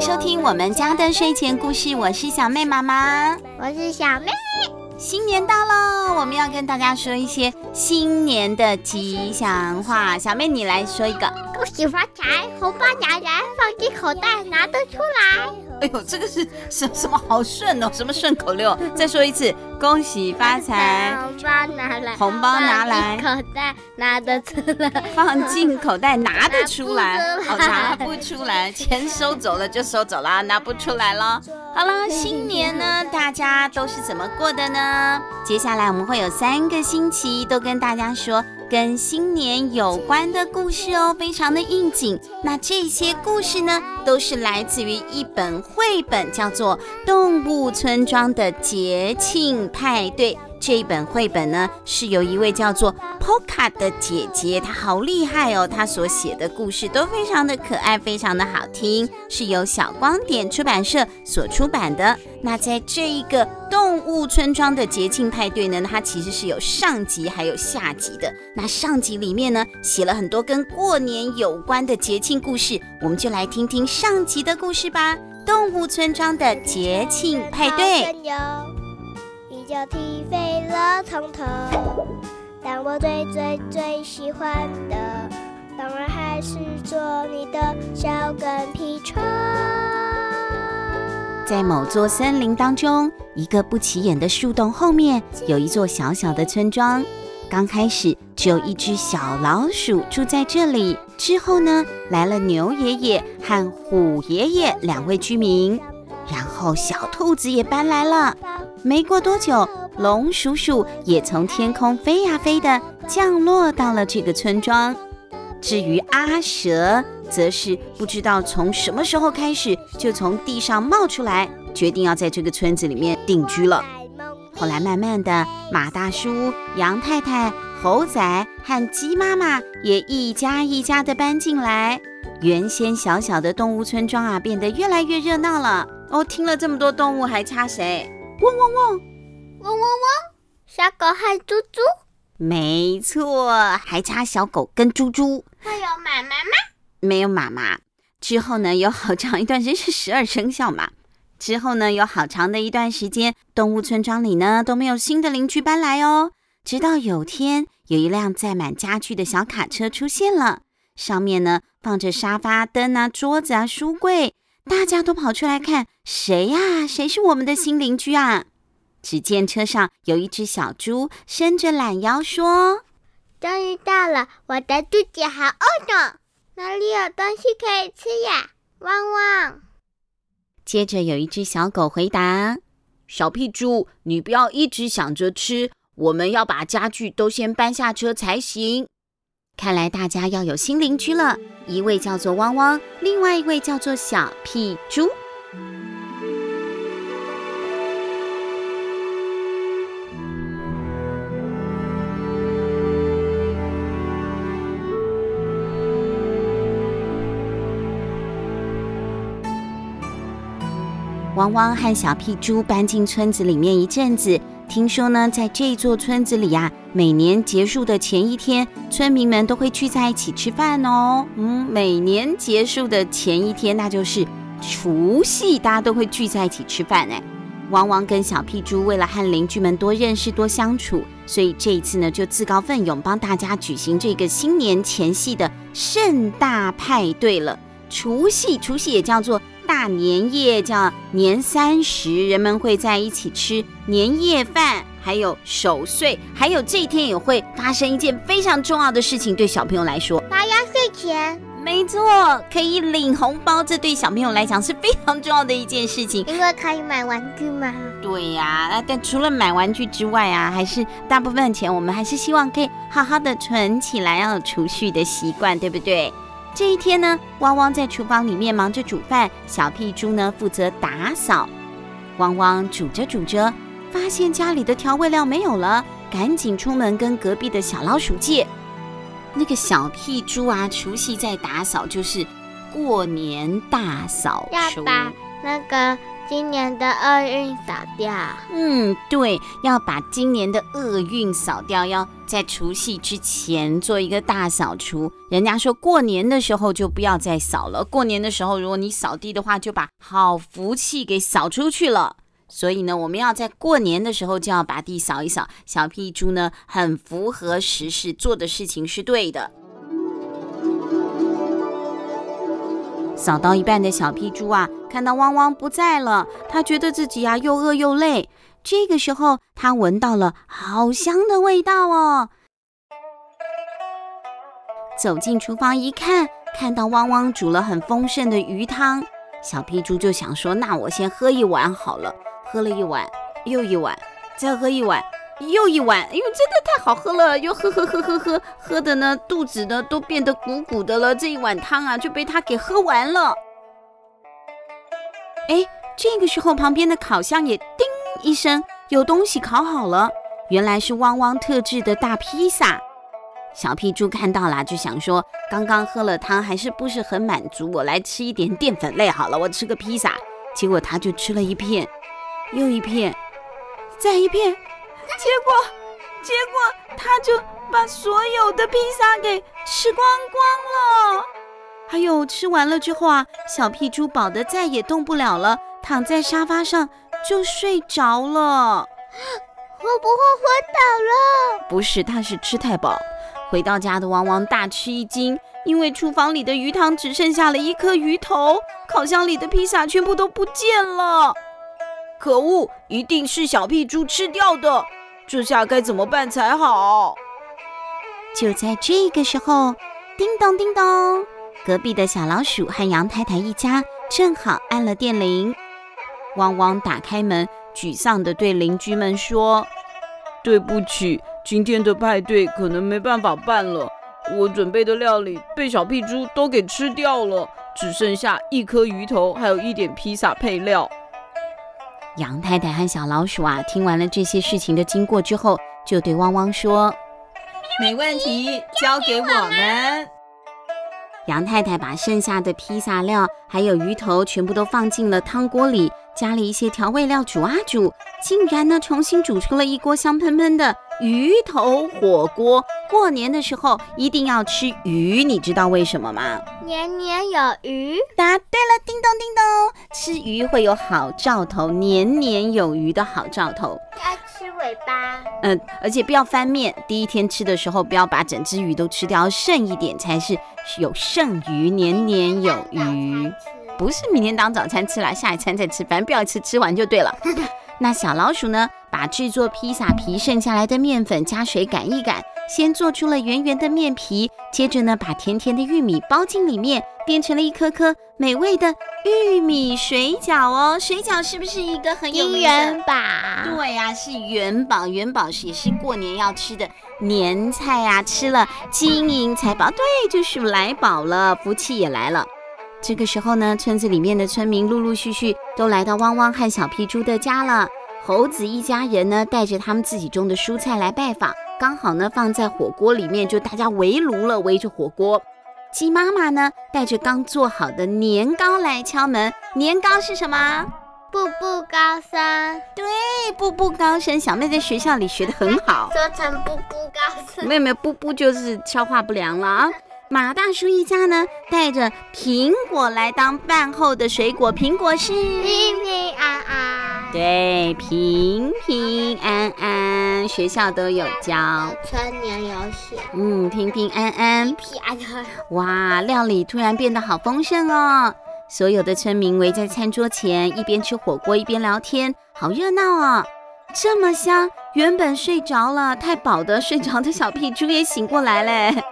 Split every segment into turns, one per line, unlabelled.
收听我们家的睡前故事，我是小妹妈妈，
我是小妹。
新年到喽，我们要跟大家说一些新年的吉祥话。小妹，你来说一个。
恭喜发财，红包拿来放进口袋，拿得出来。
哎呦，这个是什什么好顺哦？什么顺口溜？再说一次，恭喜发财，
红包拿来，
红包拿来，
口袋拿得出来，
放进口袋拿得出来，哦，拿不出来，钱收走了就收走了，拿不出来了。好了，新年呢，大家都是怎么过的呢？接下来我们会有三个星期都跟大家说。跟新年有关的故事哦，非常的应景。那这些故事呢，都是来自于一本绘本，叫做《动物村庄的节庆派对》。这一本绘本呢，是由一位叫做 Poka 的姐姐，她好厉害哦！她所写的故事都非常的可爱，非常的好听，是由小光点出版社所出版的。那在这一个动物村庄的节庆派对呢，它其实是有上集还有下集的。那上集里面呢，写了很多跟过年有关的节庆故事，我们就来听听上集的故事吧。动物村庄的节庆派对。
就踢飞了从头，但我最最最喜欢的，当然还是做你的小跟屁虫。
在某座森林当中，一个不起眼的树洞后面，有一座小小的村庄。刚开始只有一只小老鼠住在这里，之后呢，来了牛爷爷和虎爷爷两位居民，然后小兔子也搬来了。没过多久，龙叔叔也从天空飞呀飞的降落到了这个村庄。至于阿蛇，则是不知道从什么时候开始就从地上冒出来，决定要在这个村子里面定居了。后来慢慢的，马大叔、羊太太、猴仔和鸡妈妈也一家一家的搬进来。原先小小的动物村庄啊，变得越来越热闹了。哦，听了这么多动物，还差谁？汪汪汪，
汪汪汪！小狗和猪猪，
没错，还差小狗跟猪猪。
还有妈妈吗？
没有妈妈。之后呢，有好长一段时间是十二生肖嘛。之后呢，有好长的一段时间，动物村庄里呢都没有新的邻居搬来哦。直到有天，有一辆载满家具的小卡车出现了，上面呢放着沙发、灯啊、桌子啊、书柜。大家都跑出来看，谁呀？谁是我们的新邻居啊？只见车上有一只小猪，伸着懒腰说：“
终于到了，我的肚子好饿呢，哪里有东西可以吃呀？”汪汪。
接着有一只小狗回答：“小屁猪，你不要一直想着吃，我们要把家具都先搬下车才行。”看来大家要有新邻居了，一位叫做汪汪，另外一位叫做小屁猪。汪汪和小屁猪搬进村子里面一阵子。听说呢，在这座村子里、啊，每年结束的前一天，村民们都会聚在一起吃饭哦。嗯，每年结束的前一天，那就是除夕，大家都会聚在一起吃饭。哎，汪汪跟小屁猪为了和邻居们多认识、多相处，所以这一次呢，就自告奋勇帮大家举行这个新年前夕的盛大派对了。除夕，除夕也叫做。大年夜叫年三十，人们会在一起吃年夜饭，还有守岁，还有这一天也会发生一件非常重要的事情，对小朋友来说，
拿压岁钱，
没错，可以领红包，这对小朋友来讲是非常重要的一件事情，
因为可以买玩具嘛。
对呀、啊，但除了买玩具之外啊，还是大部分的钱我们还是希望可以好好的存起来，要有储蓄的习惯，对不对？这一天呢，汪汪在厨房里面忙着煮饭，小屁猪呢负责打扫。汪汪煮着煮着，发现家里的调味料没有了，赶紧出门跟隔壁的小老鼠借。那个小屁猪啊，除夕在打扫，就是过年大扫除，
要把那个今年的厄运扫掉。
嗯，对，要把今年的厄运扫掉，要在除夕之前做一个大扫除。人家说过年的时候就不要再扫了，过年的时候如果你扫地的话，就把好福气给扫出去了。所以呢，我们要在过年的时候就要把地扫一扫。小屁猪呢，很符合时事，做的事情是对的。扫到一半的小屁猪啊，看到汪汪不在了，他觉得自己啊又饿又累。这个时候，他闻到了好香的味道哦。走进厨房一看，看到汪汪煮了很丰盛的鱼汤，小屁猪就想说：“那我先喝一碗好了。”喝了一碗，又一碗，再喝一碗，又一碗，因为真的太好喝了，又喝喝喝喝喝，喝的呢肚子呢都变得鼓鼓的了。这一碗汤啊就被他给喝完了。哎，这个时候旁边的烤箱也叮一声，有东西烤好了，原来是汪汪特制的大披萨。小屁猪看到了，就想说，刚刚喝了汤还是不是很满足，我来吃一点淀粉类好了，我吃个披萨。结果他就吃了一片。又一片，再一片，结果，结果他就把所有的披萨给吃光光了。还有吃完了之后啊，小屁猪饱得再也动不了了，躺在沙发上就睡着了。
会不会昏倒了？
不是，他是吃太饱。回到家的汪汪大吃一惊，因为厨房里的鱼汤只剩下了一颗鱼头，烤箱里的披萨全部都不见了。可恶！一定是小屁猪吃掉的，这下该怎么办才好？就在这个时候，叮咚叮咚，隔壁的小老鼠和杨太太一家正好按了电铃。汪汪打开门，沮丧地对邻居们说：“对不起，今天的派对可能没办法办了。我准备的料理被小屁猪都给吃掉了，只剩下一颗鱼头，还有一点披萨配料。”杨太太和小老鼠啊，听完了这些事情的经过之后，就对汪汪说：“没问题，交给我们。”杨太太把剩下的披萨料还有鱼头全部都放进了汤锅里，加了一些调味料煮啊煮，竟然呢重新煮出了一锅香喷喷的鱼头火锅。过年的时候一定要吃鱼，你知道为什么吗？
年年有余。
答对了，叮咚叮咚，吃鱼会有好兆头，年年有余的好兆头。
要吃尾巴。
嗯，而且不要翻面。第一天吃的时候，不要把整只鱼都吃掉，剩一点才是有剩余，年年有余。不是明天当早餐吃啦，下一餐再吃，反正不要吃吃完就对了。那小老鼠呢？把制作披萨皮剩下来的面粉加水擀一擀。先做出了圆圆的面皮，接着呢，把甜甜的玉米包进里面，变成了一颗颗美味的玉米水饺哦。水饺是不是一个很有名的？
元宝。
对呀、啊，是元宝，元宝是也是过年要吃的年菜呀、啊。吃了金银财宝，对，就是来宝了，福气也来了。这个时候呢，村子里面的村民陆陆续续都来到汪汪和小皮猪的家了。猴子一家人呢，带着他们自己种的蔬菜来拜访。刚好呢，放在火锅里面，就大家围炉了，围着火锅。鸡妈妈呢，带着刚做好的年糕来敲门。年糕是什么？
步步高升。
对，步步高升。小妹在学校里学得很好。
说成步步高升。
没有没有，步步就是消化不良了啊。马大叔一家呢，带着苹果来当饭后的水果。苹果是
平平安安。
对，平平安安。学校都有教，
春年有喜，
嗯，平平安安，
平安安。
哇，料理突然变得好丰盛哦！所有的村民围在餐桌前，一边吃火锅一边聊天，好热闹哦！这么香，原本睡着了太饱的睡着的小屁猪也醒过来嘞。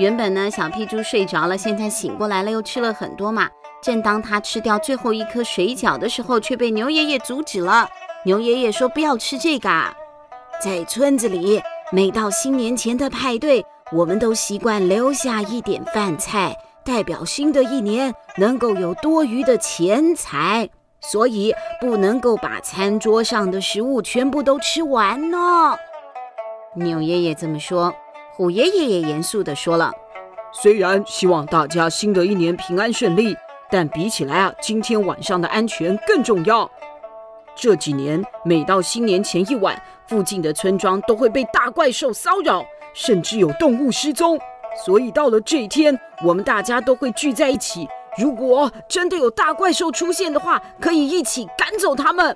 原本呢，小屁猪睡着了，现在醒过来了，又吃了很多嘛。正当他吃掉最后一颗水饺的时候，却被牛爷爷阻止了。牛爷爷说：“不要吃这个，啊在村子里，每到新年前的派对，我们都习惯留下一点饭菜，代表新的一年能够有多余的钱财，所以不能够把餐桌上的食物全部都吃完呢。”牛爷爷这么说，虎爷爷也严肃地说了。
虽然希望大家新的一年平安顺利，但比起来啊，今天晚上的安全更重要。这几年，每到新年前一晚，附近的村庄都会被大怪兽骚扰，甚至有动物失踪。所以到了这一天，我们大家都会聚在一起。如果真的有大怪兽出现的话，可以一起赶走他们。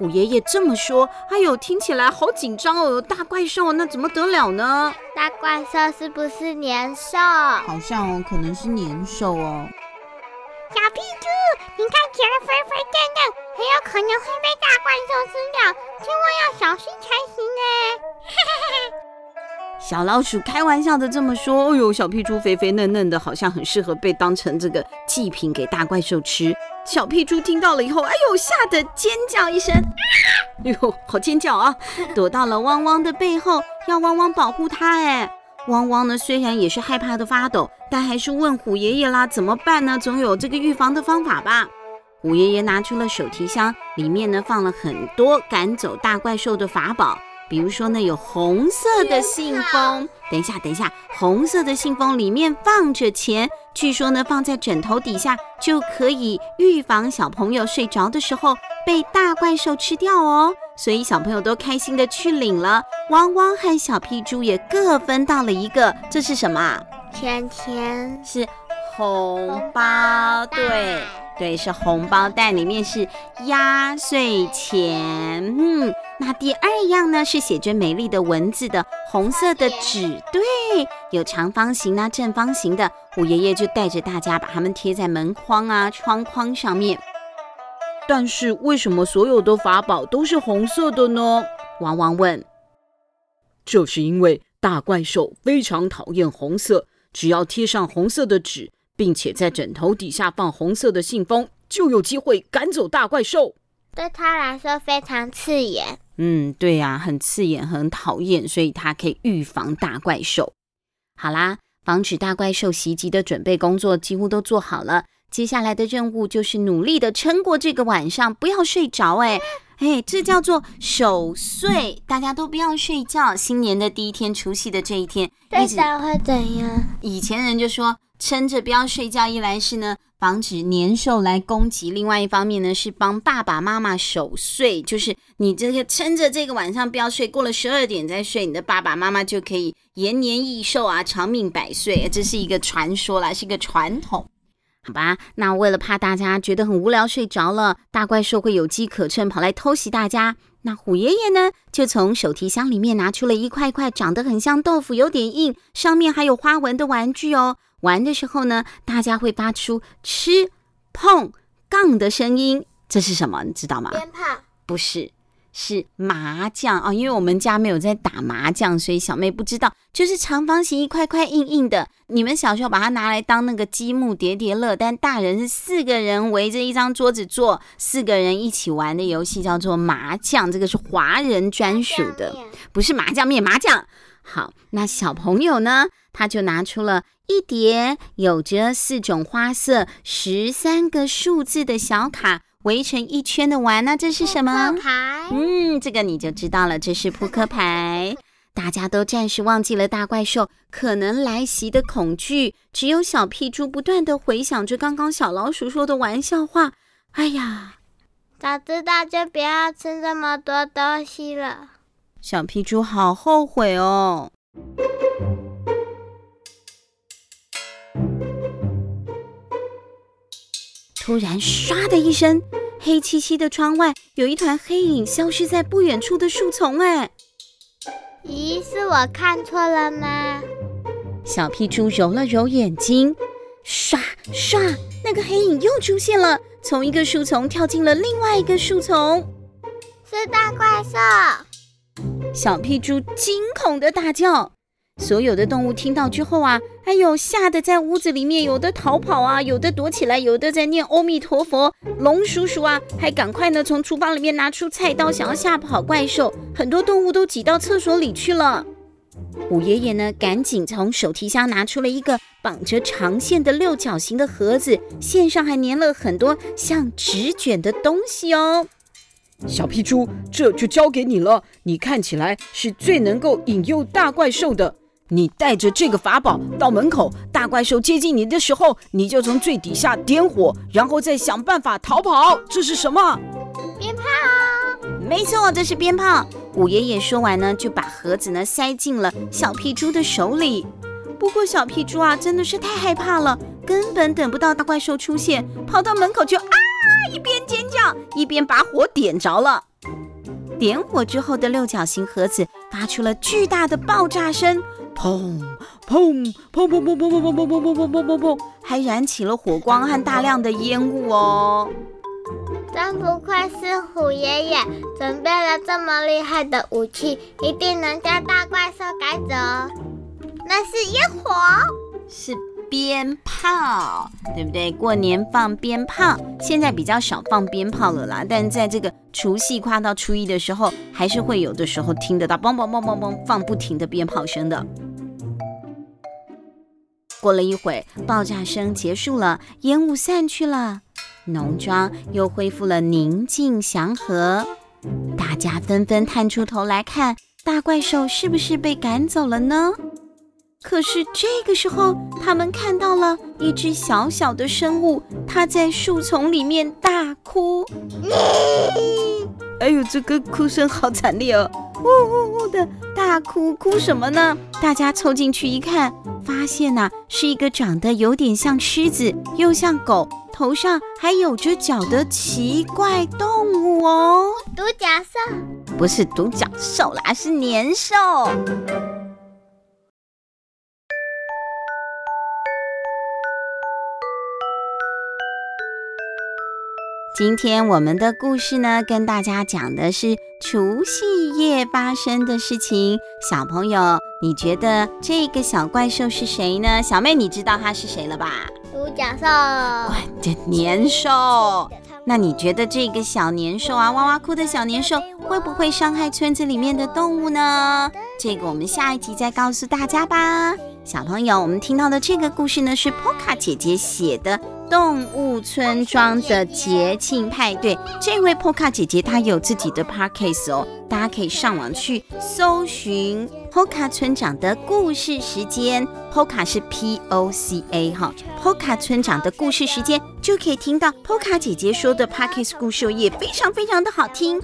虎爷爷这么说，哎呦，听起来好紧张哦！有大怪兽，那怎么得了呢？
大怪兽是不是年兽？
好像哦，可能是年兽哦。
小屁猪，你看起来肥肥嫩嫩，很有可能会被大怪兽吃掉，千万要小心才行呢。
小老鼠开玩笑的这么说：“哎呦，小屁猪肥肥嫩嫩的，好像很适合被当成这个祭品给大怪兽吃。”小屁猪听到了以后，哎呦，吓得尖叫一声，哎呦，好尖叫啊！躲到了汪汪的背后，要汪汪保护它。哎，汪汪呢，虽然也是害怕的发抖，但还是问虎爷爷啦：“怎么办呢？总有这个预防的方法吧？”虎爷爷拿出了手提箱，里面呢放了很多赶走大怪兽的法宝。比如说呢，有红色的信封。等一下，等一下，红色的信封里面放着钱，据说呢，放在枕头底下就可以预防小朋友睡着的时候被大怪兽吃掉哦。所以小朋友都开心的去领了。汪汪和小屁猪也各分到了一个，这是什么？
钱钱
是红包，对对，是红包袋，里面是压岁钱。嗯。那第二样呢，是写着美丽的文字的红色的纸，对，有长方形啊、正方形的。虎爷爷就带着大家把它们贴在门框啊、窗框上面。
但是为什么所有的法宝都是红色的呢？
王王问。
这是因为大怪兽非常讨厌红色，只要贴上红色的纸，并且在枕头底下放红色的信封，就有机会赶走大怪兽。
对他来说非常刺眼。
嗯，对呀、啊，很刺眼，很讨厌，所以他可以预防大怪兽。好啦，防止大怪兽袭击的准备工作几乎都做好了，接下来的任务就是努力的撑过这个晚上，不要睡着。哎，哎，这叫做守岁，大家都不要睡觉。新年的第一天，除夕的这一天，
睡着会怎样？
以前人就说撑着不要睡觉，一来是呢。防止年兽来攻击，另外一方面呢是帮爸爸妈妈守岁，就是你这个撑着这个晚上不要睡，过了十二点再睡，你的爸爸妈妈就可以延年益寿啊，长命百岁。这是一个传说啦，是一个传统，好吧？那为了怕大家觉得很无聊睡着了，大怪兽会有机可乘跑来偷袭大家，那虎爷爷呢就从手提箱里面拿出了一块块长得很像豆腐、有点硬、上面还有花纹的玩具哦。玩的时候呢，大家会发出吃、碰、杠的声音，这是什么？你知道吗？
鞭炮？
不是，是麻将啊、哦！因为我们家没有在打麻将，所以小妹不知道。就是长方形一块块硬硬的，你们小时候把它拿来当那个积木叠叠乐，但大人是四个人围着一张桌子坐，四个人一起玩的游戏叫做麻将。这个是华人专属的，不是麻将面，麻将。好，那小朋友呢？他就拿出了一叠有着四种花色、十三个数字的小卡，围成一圈的玩。那这是什么？
扑克牌。
嗯，这个你就知道了，这是扑克牌。大家都暂时忘记了大怪兽可能来袭的恐惧，只有小屁猪不断的回想着刚刚小老鼠说的玩笑话。哎呀，
早知道就不要吃这么多东西了。
小屁猪好后悔哦。突然，唰的一声，黑漆漆的窗外有一团黑影消失在不远处的树丛。哎，
咦，是我看错了吗？
小屁猪揉了揉眼睛，唰唰，那个黑影又出现了，从一个树丛跳进了另外一个树丛。
是大怪兽！
小屁猪惊恐的大叫。所有的动物听到之后啊，哎呦，吓得在屋子里面，有的逃跑啊，有的躲起来，有的在念阿弥陀佛。龙叔叔啊，还赶快呢从厨房里面拿出菜刀，想要吓跑怪兽。很多动物都挤到厕所里去了。虎爷爷呢，赶紧从手提箱拿出了一个绑着长线的六角形的盒子，线上还粘了很多像纸卷的东西哦。
小屁猪，这就交给你了。你看起来是最能够引诱大怪兽的。你带着这个法宝到门口，大怪兽接近你的时候，你就从最底下点火，然后再想办法逃跑。这是什么？
鞭炮。
没错，这是鞭炮。五爷爷说完呢，就把盒子呢塞进了小屁猪的手里。不过小屁猪啊，真的是太害怕了，根本等不到大怪兽出现，跑到门口就啊，一边尖叫一边把火点着了。点火之后的六角形盒子发出了巨大的爆炸声。砰砰砰砰砰砰砰砰砰砰砰砰砰砰砰，还燃起了火光和大量的烟雾哦！
真不愧是虎爷爷，准备了这么厉害的武器，一定能将大怪兽赶走。那是烟火，
是鞭炮，对不对？过年放鞭炮，现在比较少放鞭炮了啦，但在这个除夕跨到初一的时候，还是会有的时候听得到嘣嘣嘣嘣嘣放不停的鞭炮声的。过了一会，爆炸声结束了，烟雾散去了，农庄又恢复了宁静祥和。大家纷纷探出头来看，大怪兽是不是被赶走了呢？可是这个时候，他们看到了一只小小的生物，它在树丛里面大哭。哎呦，这个哭声好惨烈哦！呜呜呜的大哭，哭什么呢？大家凑进去一看，发现呐、啊，是一个长得有点像狮子，又像狗，头上还有着角的奇怪动物哦。
独角兽？
不是独角兽啦，是年兽。今天我们的故事呢，跟大家讲的是除夕夜发生的事情。小朋友，你觉得这个小怪兽是谁呢？小妹，你知道它是谁了吧？
独角兽。
关键年兽。那你觉得这个小年兽啊，哇哇哭的小年兽，会不会伤害村子里面的动物呢？这个我们下一集再告诉大家吧。小朋友，我们听到的这个故事呢，是 p o k a 姐姐写的。动物村庄的节庆派对，这位 Poka 姐姐她有自己的 podcast 哦，大家可以上网去搜寻 Poka 村长的故事时间，，Poka 是 P O C A 哈，，Poka 村长的故事时间就可以听到 Poka 姐姐说的 podcast 故事，也非常非常的好听。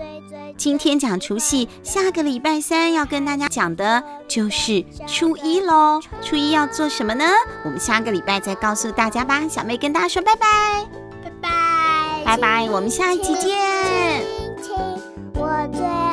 今天讲除夕下个礼拜三要跟大家讲的就是初一喽初一要做什么呢？我们下个礼拜再告诉大家吧。小妹跟大家说拜拜。
拜拜。
拜拜我们下一期见。亲亲我最